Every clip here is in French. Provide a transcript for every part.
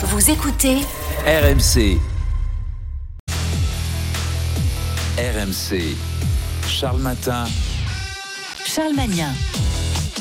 Vous écoutez RMC. RMC. Charles Matin. Charles Magnin.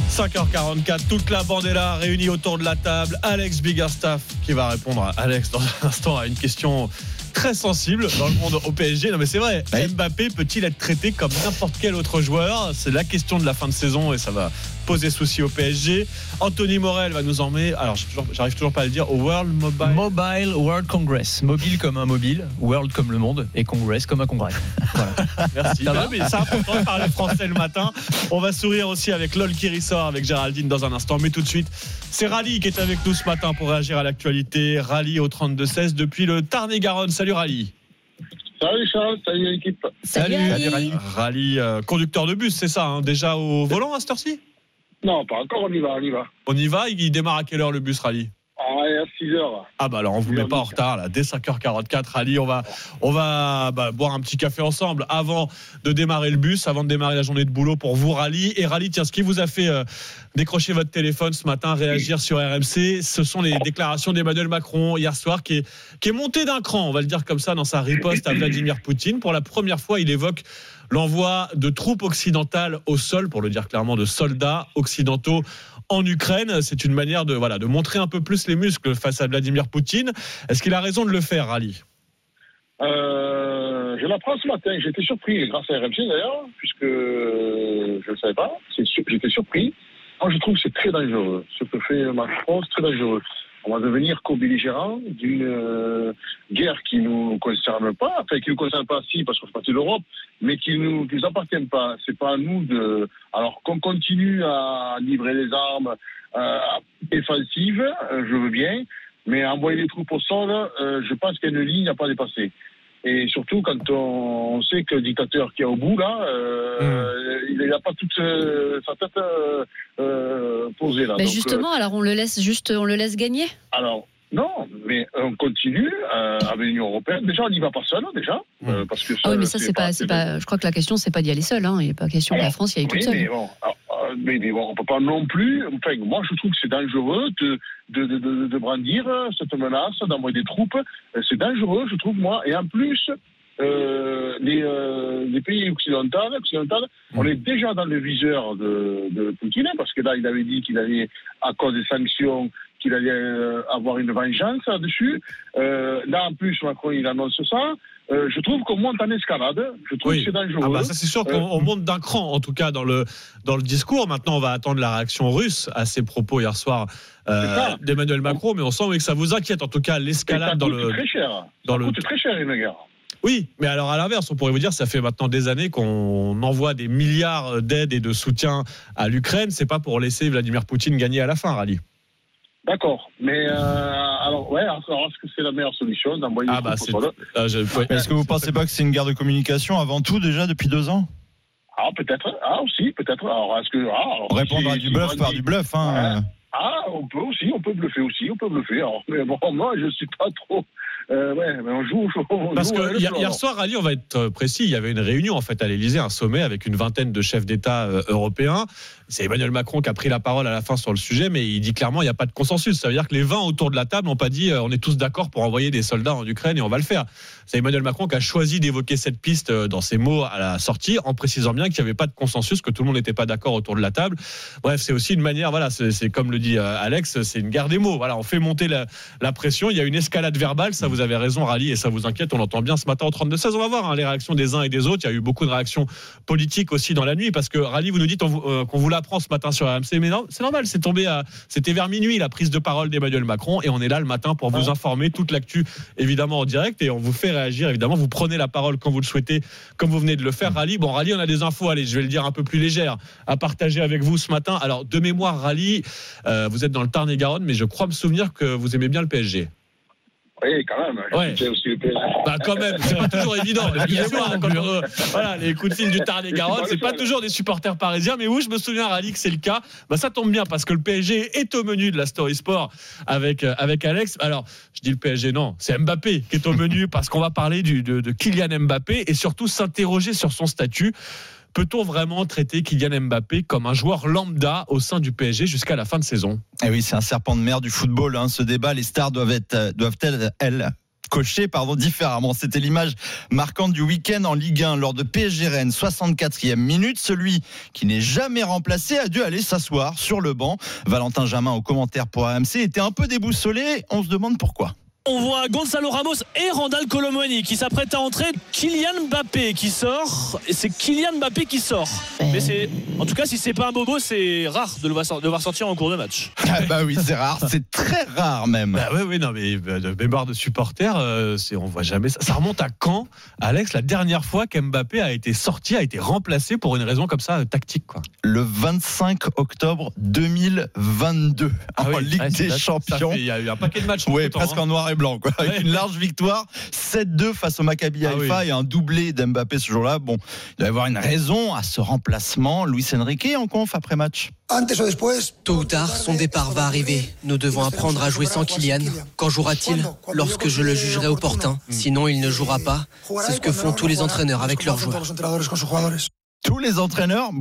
5h44, toute la bande est là, réunie autour de la table. Alex Biggerstaff qui va répondre à Alex dans un instant à une question très sensible dans le monde au PSG. Non mais c'est vrai, Mbappé peut-il être traité comme n'importe quel autre joueur? C'est la question de la fin de saison et ça va poser souci au PSG. Anthony Morel va nous emmener, alors j'arrive toujours pas à le dire, au World Mobile. Mobile World Congress. Mobile comme un mobile, World comme le monde et Congress comme un congrès. Voilà. Merci. Ça va mais c'est important de parler français le matin. On va sourire aussi avec LOL qui ressort avec Géraldine dans un instant. Mais tout de suite, c'est Rally qui est avec nous ce matin pour réagir à l'actualité. Rally au 32-16 depuis le Tarn-et-Garonne. Salut Rally. Salut Charles, salut l'équipe. Salut. Rally. Rally, euh, conducteur de bus, c'est ça, hein, déjà au volant à cette heure-ci? Non, pas encore, on y va, on y va. On y va, il démarre à quelle heure le bus Rally? À 6 heures. Ah bah alors on vous met pas en retard là, dès 5h44 Rally, on va on va bah, boire un petit café ensemble avant de démarrer le bus, avant de démarrer la journée de boulot pour vous Rally. Et Rally tiens ce qui vous a fait euh, décrocher votre téléphone ce matin, réagir sur RMC, ce sont les déclarations d'Emmanuel Macron hier soir qui est qui est monté d'un cran, on va le dire comme ça dans sa riposte à Vladimir Poutine. Pour la première fois, il évoque l'envoi de troupes occidentales au sol, pour le dire clairement, de soldats occidentaux en Ukraine. C'est une manière de, voilà, de montrer un peu plus les muscles face à Vladimir Poutine. Est-ce qu'il a raison de le faire, Ali? Euh, je l'apprends ce matin, j'étais surpris, grâce à RMC d'ailleurs, puisque euh, je ne le savais pas, j'étais surpris. Moi je trouve que c'est très dangereux. Ce que fait Macron, c'est très dangereux. On va devenir co-belligérant d'une euh, guerre qui nous concerne pas, enfin qui nous concerne pas si parce qu'on fait partie de l'Europe, mais qui nous, nous appartient pas. C'est pas à nous de. Alors qu'on continue à livrer les armes euh, défensives, euh, je veux bien, mais envoyer les troupes au sol, je pense qu'il y a une ligne à pas dépasser. Et surtout quand on, sait que le dictateur qui est au bout là, euh, il n'a pas toute euh, sa tête euh, euh, posée là. Mais Donc, euh, justement, alors on le laisse juste, on le laisse gagner? alors, non, mais on continue euh, avec l'Union européenne. Déjà, on n'y va pas seul, déjà. euh, parce que Ah oui, mais ça c'est pas. Je crois que la question c'est pas d'y aller seul. Hein. Il n'est pas question que la France y aille toute Oui, seule. mais bon, ah, mais, mais bon, on peut pas non plus. Enfin, moi, je trouve que c'est dangereux de, de, de, de, de brandir cette menace, d'envoyer des troupes. Euh, C'est dangereux, je trouve, moi. Et en plus, euh, les, euh, les pays occidentaux, occidentaux, on est déjà dans le viseur de, de Poutine, parce que là, il avait dit qu'il allait, à cause des sanctions, qu'il allait euh, avoir une vengeance là-dessus. Euh, là, en plus, Macron, il annonce ça. Euh, je trouve qu'on monte en escalade. Je trouve Oui. que c'est dangereux. Ah bah ça c'est sûr qu'on on monte d'un cran en tout cas dans le dans le discours. Maintenant on va attendre la réaction russe à ces propos hier soir euh, d'Emmanuel Macron, mais on sent oui, que ça vous inquiète en tout cas l'escalade dans coûte le très cher. dans ça le- coûte très cher une guerre. Oui, mais alors à l'inverse, on pourrait vous dire, ça fait maintenant des années qu'on envoie des milliards d'aides et de soutien à l'Ukraine. C'est pas pour laisser Vladimir Poutine gagner à la fin, Rally. D'accord. Mais euh, alors, ouais, alors, est-ce que c'est la meilleure solution d'envoyer Ah bah c'est. euh, je- ouais. Est-ce que vous pensez pas que c'est une guerre de communication avant tout déjà depuis deux ans? Ah, peut-être. Ah, aussi, peut-être. Alors, est-ce que. Ah, alors, Répondre si- à du si bluff par dit- du bluff. Hein. Ah, on peut aussi, on peut bluffer aussi, on peut bluffer. Alors, mais bon, moi, je suis pas trop. Euh, ouais, mais on joue. On Parce joue que hier, hier soir, Rally, on va être euh, précis, il y avait une réunion en fait à l'Elysée, un sommet avec une vingtaine de chefs d'État euh, européens. C'est Emmanuel Macron qui a pris la parole à la fin sur le sujet, mais il dit clairement il n'y a pas de consensus. Ça veut dire que les 20 autour de la table n'ont pas dit euh, on est tous d'accord pour envoyer des soldats en Ukraine et on va le faire. C'est Emmanuel Macron qui a choisi d'évoquer cette piste dans ses mots à la sortie, en précisant bien qu'il n'y avait pas de consensus, que tout le monde n'était pas d'accord autour de la table. Bref, c'est aussi une manière, voilà, c'est comme le dit Alex, c'est une guerre des mots. Voilà, on fait monter la, la pression. Il y a une escalade verbale, ça vous avez raison, Rally, et ça vous inquiète. On l'entend bien ce matin au 32-16. On va voir hein, les réactions des uns et des autres. Il y a eu beaucoup de réactions politiques aussi dans la nuit, parce que Rally, vous nous dites vous- euh, qu'on vous l'apprend ce matin sur RMC, mais non, c'est normal, c'est tombé à, c'était vers minuit la prise de parole d'Emmanuel Macron, et on est là le matin pour vous informer toute l'actu, évidemment en direct, et on vous fait réagir. Évidemment, vous prenez la parole quand vous le souhaitez, comme vous venez de le faire, Rally. Bon, Rally, on a des infos. Allez, je vais le dire un peu plus légères à partager avec vous ce matin. Alors, de mémoire, Rally, euh, vous êtes dans le Tarn-et-Garonne, mais je crois me souvenir que vous aimez bien le PSG. Oui, quand même. Ouais. Aussi le PSG. Bah quand même, c'est pas toujours évident. Excusez-moi, quand on- voilà, les coups de fil du Tarn-et-Garonne, c'est pas toujours des supporters parisiens, mais oui, je me souviens Rally que c'est le cas. Bah ça tombe bien parce que le PSG est au menu de la Story Sport avec euh, avec Alex. Alors, je dis le PSG non, c'est Mbappé qui est au menu parce qu'on va parler du, de, de Kylian Mbappé et surtout s'interroger sur son statut. Peut-on vraiment traiter Kylian Mbappé comme un joueur lambda au sein du PSG jusqu'à la fin de saison? Eh oui, c'est un serpent de mer du football. hein, ce débat, les stars doivent être, euh, doivent-elles, elles, cocher pardon, différemment. C'était l'image marquante du week-end en Ligue 1 lors de PSG Rennes, 64e minute. Celui qui n'est jamais remplacé a dû aller s'asseoir sur le banc. Valentin Jamin au commentaire pour AMC était un peu déboussolé. On se demande pourquoi. On voit Gonzalo Ramos et Randall Colomwani qui s'apprêtent à entrer. Kylian Mbappé qui sort. Et c'est Kylian Mbappé qui sort. Mais c'est, en tout cas, si c'est pas un bobo, c'est rare de le voir sor- de voir sortir en cours de match. Ah bah oui, c'est rare, c'est très rare même. Bah oui, oui, non, mais euh, de mémoire de supporters, euh, c'est, on voit jamais ça. Ça remonte à quand, Alex, la dernière fois qu'Mbappé a été sorti, a été remplacé pour une raison comme ça, euh, tactique, quoi? Le 25 octobre 2022 Ah en oui, Ligue ouais, des Champions. Il y a eu un paquet de matchs. Oui, presque hein. en noir et blanc, quoi. Avec Ouais. une large victoire, 7-2 face au Maccabi Ah Haïfa oui. et un doublé d'Mbappé ce jour-là. Bon, il doit y avoir une raison à ce remplacement. Luis Enrique en conf après match. Tôt ou tard, son départ va arriver. Nous devons apprendre à jouer sans Kylian. Quand jouera-t-il Lorsque je le jugerai opportun? Sinon, il ne jouera pas. C'est ce que font tous les entraîneurs avec leurs joueurs. Tous les entraîneurs,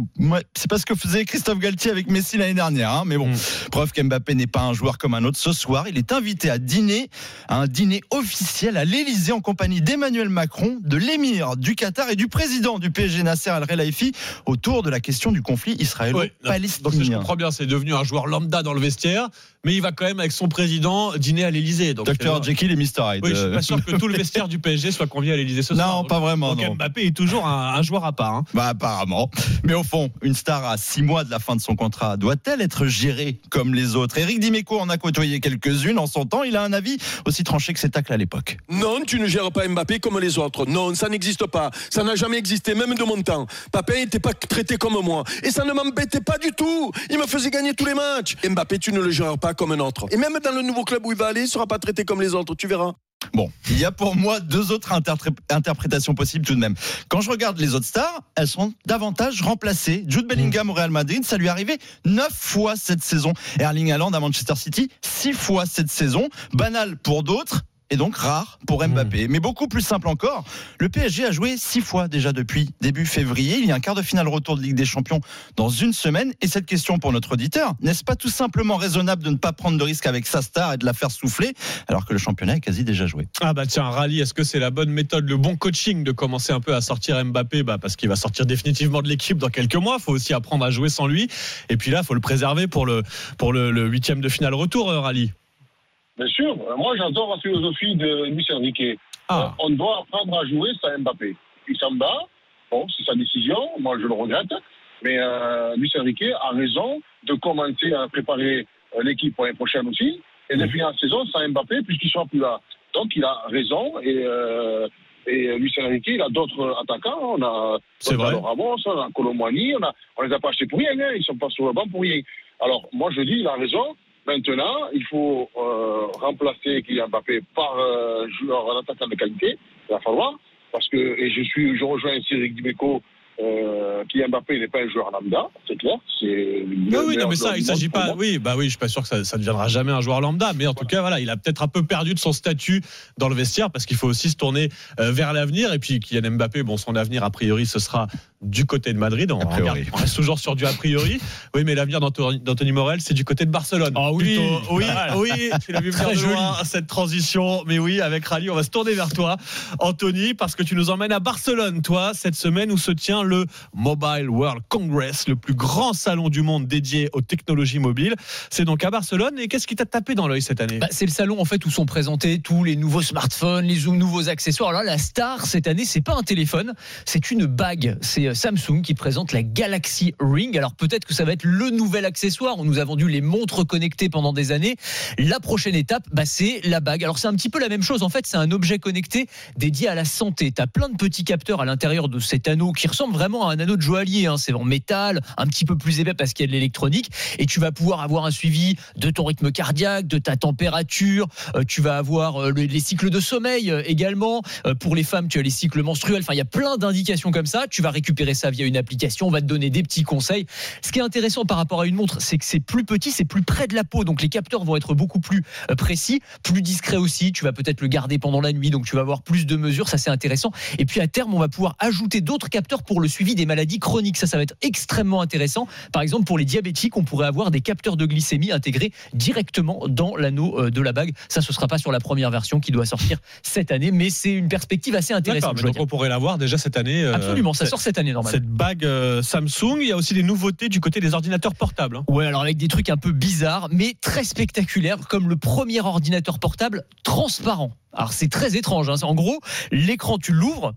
c'est pas ce que faisait Christophe Galtier avec Messi l'année dernière, hein, mais bon, Mm. preuve qu'Mbappé n'est pas un joueur comme un autre. Ce soir, il est invité à dîner, à un dîner officiel à l'Elysée en compagnie d'Emmanuel Macron, de l'émir du Qatar et du président du PSG Nasser Al Khelaifi autour de la question du conflit non. Israélo-palestinien. je comprends bien, c'est devenu un joueur lambda dans le vestiaire, mais il va quand même avec son président dîner à l'Elysée. Docteur euh, Jekyll et Mr. Hyde. Oui, je suis pas sûr que tout le vestiaire du PSG soit convié à l'Elysée ce Non, soir. pas vraiment, Donc non. Mbappé est toujours un, un joueur à part. hein. Bah apparemment. Mais au fond, une star à six mois de la fin de son contrat doit-elle être gérée comme les autres? Eric Dimeco en a côtoyé quelques-unes en son temps. Il a un avis aussi tranché que ses tacles à l'époque. Non, tu ne gères pas Mbappé comme les autres. Non, ça n'existe pas. Ça n'a jamais existé, même de mon temps. Papin n'était pas traité comme moi. Et ça ne m'embêtait pas du tout. Il me faisait gagner tous les matchs. Mbappé, tu ne le gères pas comme un autre. Et même dans le nouveau club où il va aller, il ne sera pas traité comme les autres. Tu verras. Bon, il y a pour moi deux autres interpré- interprétations possibles tout de même. Quand je regarde les autres stars, elles sont davantage remplacées. Jude Bellingham au Real Madrid, ça lui est arrivé neuf fois cette saison. Erling Haaland à Manchester City, six fois cette saison. Banal pour d'autres. Et donc rare pour Mbappé. Mais beaucoup plus simple encore, le PSG a joué six fois déjà depuis début février. Il y a un quart de finale retour de Ligue des Champions dans une semaine. Et cette question pour notre auditeur, n'est-ce pas tout simplement raisonnable de ne pas prendre de risque avec sa star et de la faire souffler alors que le championnat est quasi déjà joué? Ah bah tiens, rallye, est-ce que c'est la bonne méthode, le bon coaching de commencer un peu à sortir Mbappé? Bah Parce qu'il va sortir définitivement de l'équipe dans quelques mois. Il faut aussi apprendre à jouer sans lui. Et puis là, il faut le préserver pour le, pour le, le huitième de finale retour, euh, rallye. Bien sûr, euh, moi j'adore la philosophie de Luis Enrique. Ah, On doit apprendre à jouer sans Mbappé. Il s'en bat, bon, c'est sa décision, moi je le regrette, mais euh, Luis Enrique a raison de commencer à préparer euh, l'équipe pour l'année prochaine aussi, et de finir la saison sans Mbappé puisqu'il ne sera plus là. Donc il a raison, et, euh, et Luis Enrique, il a d'autres attaquants, on a. Gonzalo Ramos, on a Colomwani, on, a, on les a pas achetés pour rien, hein, ils sont pas sur le banc pour rien. Alors moi je dis, il a raison, Maintenant, il faut euh, remplacer Kylian Mbappé par euh, joueur, un attaquant de qualité. Il va falloir. Parce que, et je suis, je rejoins ici Eric Dimeco, euh, Kylian Mbappé n'est pas un joueur lambda, c'est clair. C'est Oui, oui, non, mais ça, il s'agit pas. Oui, bah oui, je suis pas sûr que ça, ça ne deviendra jamais un joueur lambda, mais en tout cas, voilà, il a peut-être un peu perdu de son statut dans le vestiaire parce qu'il faut aussi se tourner euh, vers l'avenir. Et puis, Kylian Mbappé, bon, son avenir a priori, ce sera du côté de Madrid. On, regarde- on reste toujours sur du a priori. Oui, mais l'avenir d'Anthony d'Anthony Morel, c'est du côté de Barcelone. Ah oui. Plutôt. oui, Voilà. oui. Tu l'as vu venir Très de joli. loin, cette transition. Mais oui, avec Rally, on va se tourner vers toi, Anthony, parce que tu nous emmènes à Barcelone, toi, cette semaine où se tient le Mobile World Congress, le plus grand salon du monde dédié aux technologies mobiles. C'est donc à Barcelone. Et qu'est-ce qui t'a tapé dans l'œil cette année? Bah, c'est le salon en fait où sont présentés tous les nouveaux smartphones, les nouveaux accessoires. Alors là, la star cette année, c'est pas un téléphone, c'est une bague. C'est euh, Samsung qui présente la Galaxy Ring. Alors peut-être que ça va être le nouvel accessoire. On nous a vendu les montres connectées pendant des années. La prochaine étape, bah, c'est la bague. Alors c'est un petit peu la même chose. En fait, c'est un objet connecté dédié à la santé. Tu as plein de petits capteurs à l'intérieur de cet anneau qui ressemble vraiment à un anneau de joaillier. hein. C'est en métal, un petit peu plus épais parce qu'il y a de l'électronique. Et tu vas pouvoir avoir un suivi de ton rythme cardiaque, de ta température. Euh, tu vas avoir euh, le- les cycles de sommeil également. Pour les femmes, tu as les cycles menstruels. Enfin, il y a plein d'indications comme ça. Tu vas récupérer récupérer ça via une application. On va te donner des petits conseils. Ce qui est intéressant par rapport à une montre, c'est que c'est plus petit, c'est plus près de la peau, donc les capteurs vont être beaucoup plus euh, précis, plus discrets aussi. Tu vas peut-être le garder pendant la nuit, donc tu vas avoir plus de mesures. Ça, c'est intéressant. Et puis à terme, on va pouvoir ajouter d'autres capteurs pour le suivi des maladies chroniques. Ça, ça va être extrêmement intéressant. Par exemple, pour les diabétiques, on pourrait avoir des capteurs de glycémie intégrés directement dans l'anneau euh, de la bague. Ça, ce sera pas sur la première version qui doit sortir cette année, mais c'est une perspective assez intéressante. donc on pourrait l'avoir déjà cette année. euh, Absolument, ça sort cette année normalement. Cette bague euh, Samsung, il y a aussi des nouveautés du côté des ordinateurs portables. hein. Ouais, alors avec des trucs un peu bizarres, mais très spectaculaires, comme le premier ordinateur portable transparent. Alors c'est très étrange. hein. En gros, l'écran, tu l'ouvres.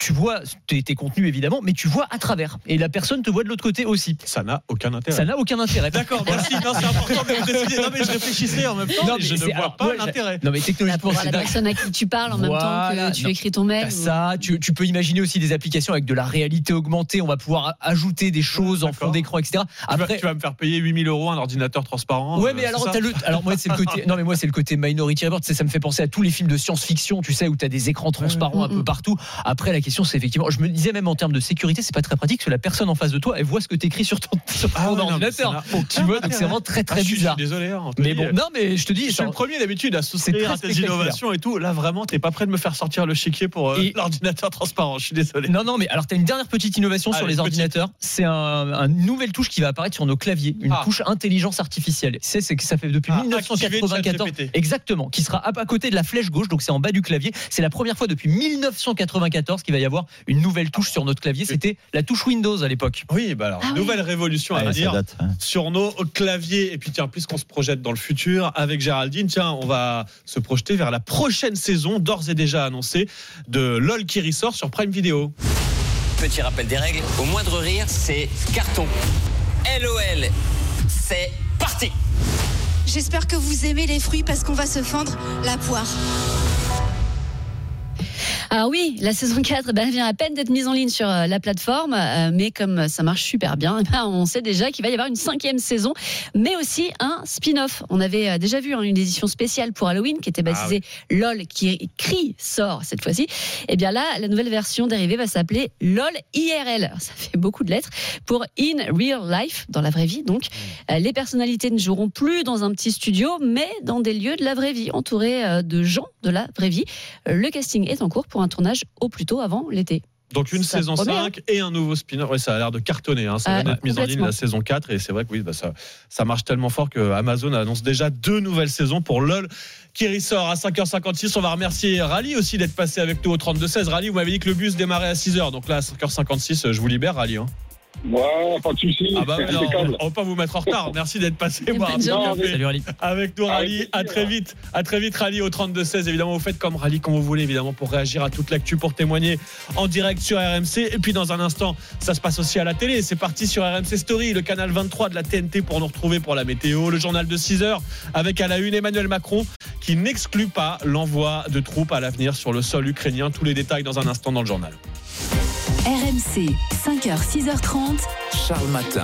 Tu vois tes, tes contenus évidemment, mais tu vois à travers. Et la personne te voit de l'autre côté aussi. Ça n'a aucun intérêt. Ça n'a aucun intérêt. D'accord, merci. Non, c'est important de préciser. Non, mais je réfléchissais en même temps. Non, mais je ne vois alors, pas l'intérêt. Non mais technologiquement, c'est la dingue. personne à qui tu parles en même temps que tu non. écris ton mail. Ou- ça, tu, tu peux imaginer aussi des applications avec de la réalité augmentée. On va pouvoir ajouter des choses en fond d'écran, etc. Tu vas, Après, tu vas me faire payer 8000 euros un ordinateur transparent. Ouais, euh, mais alors, t'as le, alors moi c'est le côté, non mais moi c'est le côté Minority Report. Ça me fait penser à tous les films de science-fiction, tu sais, où t'as des écrans transparents un Mm, peu mm. partout. Après, la question c'est effectivement, je me disais même en termes de sécurité, c'est pas très pratique parce que la personne en face de toi, elle voit ce que t'écris sur ton, sur ton Ah ouais, non, ordinateur. n'a aucun Tu vois, donc c'est vraiment très Ah, très suis- bizarre. Je suis désolé. hein, on te Mais bon, non mais je te dis, Je suis le premier d'habitude à souscrire à tes innovations et tout. Là, vraiment, t'es pas prêt de me faire sortir le chéquier pour euh, l'ordinateur transparent. Je suis désolé. Non, non, mais alors tu as une dernière petite innovation sur les petite. ordinateurs. C'est un, un nouvelle touche qui va apparaître sur nos claviers, une Ah. touche intelligence artificielle. C'est c'est que ça fait depuis Ah, 1994, activer ChatGPT. exactement, qui sera à à côté de la flèche gauche, donc c'est en bas du clavier. C'est la première fois depuis 1994 qu'il va y avoir une nouvelle touche sur notre clavier. C'était la touche Windows à l'époque. Oui, bah alors, Ah oui. nouvelle révolution à Ouais, dire. date, hein. sur nos claviers. Et puis tiens, puisqu'on se projette dans le futur avec Géraldine, tiens, on va se projeter vers la prochaine saison, d'ores et déjà annoncée, de LOL qui ressort sur Prime Video. Petit rappel des règles, au moindre rire, c'est carton. LOL, c'est parti J'espère que vous aimez les fruits parce qu'on va se fendre la poire. Ah oui, la saison 4 ben, vient à peine d'être mise en ligne sur euh, la plateforme, euh, mais comme ça marche super bien, eh ben, on sait déjà qu'il va y avoir une cinquième saison, mais aussi un spin-off. On avait euh, déjà vu hein, une édition spéciale pour Halloween qui était baptisée LOL, qui crie sort cette fois-ci. Et bien là, la nouvelle version dérivée va s'appeler LOL IRL. Ça fait beaucoup de lettres pour In Real Life, dans la vraie vie. Donc, Euh, les personnalités ne joueront plus dans un petit studio, mais dans des lieux de la vraie vie, entourés euh, de gens de la vraie vie. Euh, Le casting est en cours pour un tournage au plus tôt avant l'été. Donc une Ça saison promet, 5 et un nouveau spin-off. Ouais, ça a l'air de cartonner. Hein. Ça Ah, vient d'être mise en ligne la saison 4 et c'est vrai que oui, bah, ça, ça marche tellement fort que Amazon annonce déjà deux nouvelles saisons pour LOL qui ressort à 5h56. On va remercier Rally aussi d'être passé avec nous au 32-16. Rally, vous m'avez dit que le bus démarrait à 6h. Donc là, à 5h56, je vous libère, Rally. hein. Ouais, pas de soucis. Ah bah non, on va pas vous mettre en retard. Merci d'être passé voir un Salut Ali. avec nous, Rally. Avec À très vite. À très vite, Rally au 32-16. Évidemment, vous faites comme Rally quand vous voulez, évidemment, pour réagir à toute l'actu, pour témoigner en direct sur RMC. Et puis, dans un instant, ça se passe aussi à la télé. C'est parti sur RMC Story, le canal 23 de la TNT pour nous retrouver pour la météo. Le journal de 6 heures avec à la une Emmanuel Macron qui n'exclut pas l'envoi de troupes à l'avenir sur le sol ukrainien. Tous les détails dans un instant dans le journal. RMC, 5h, 6h30. Charles Matin.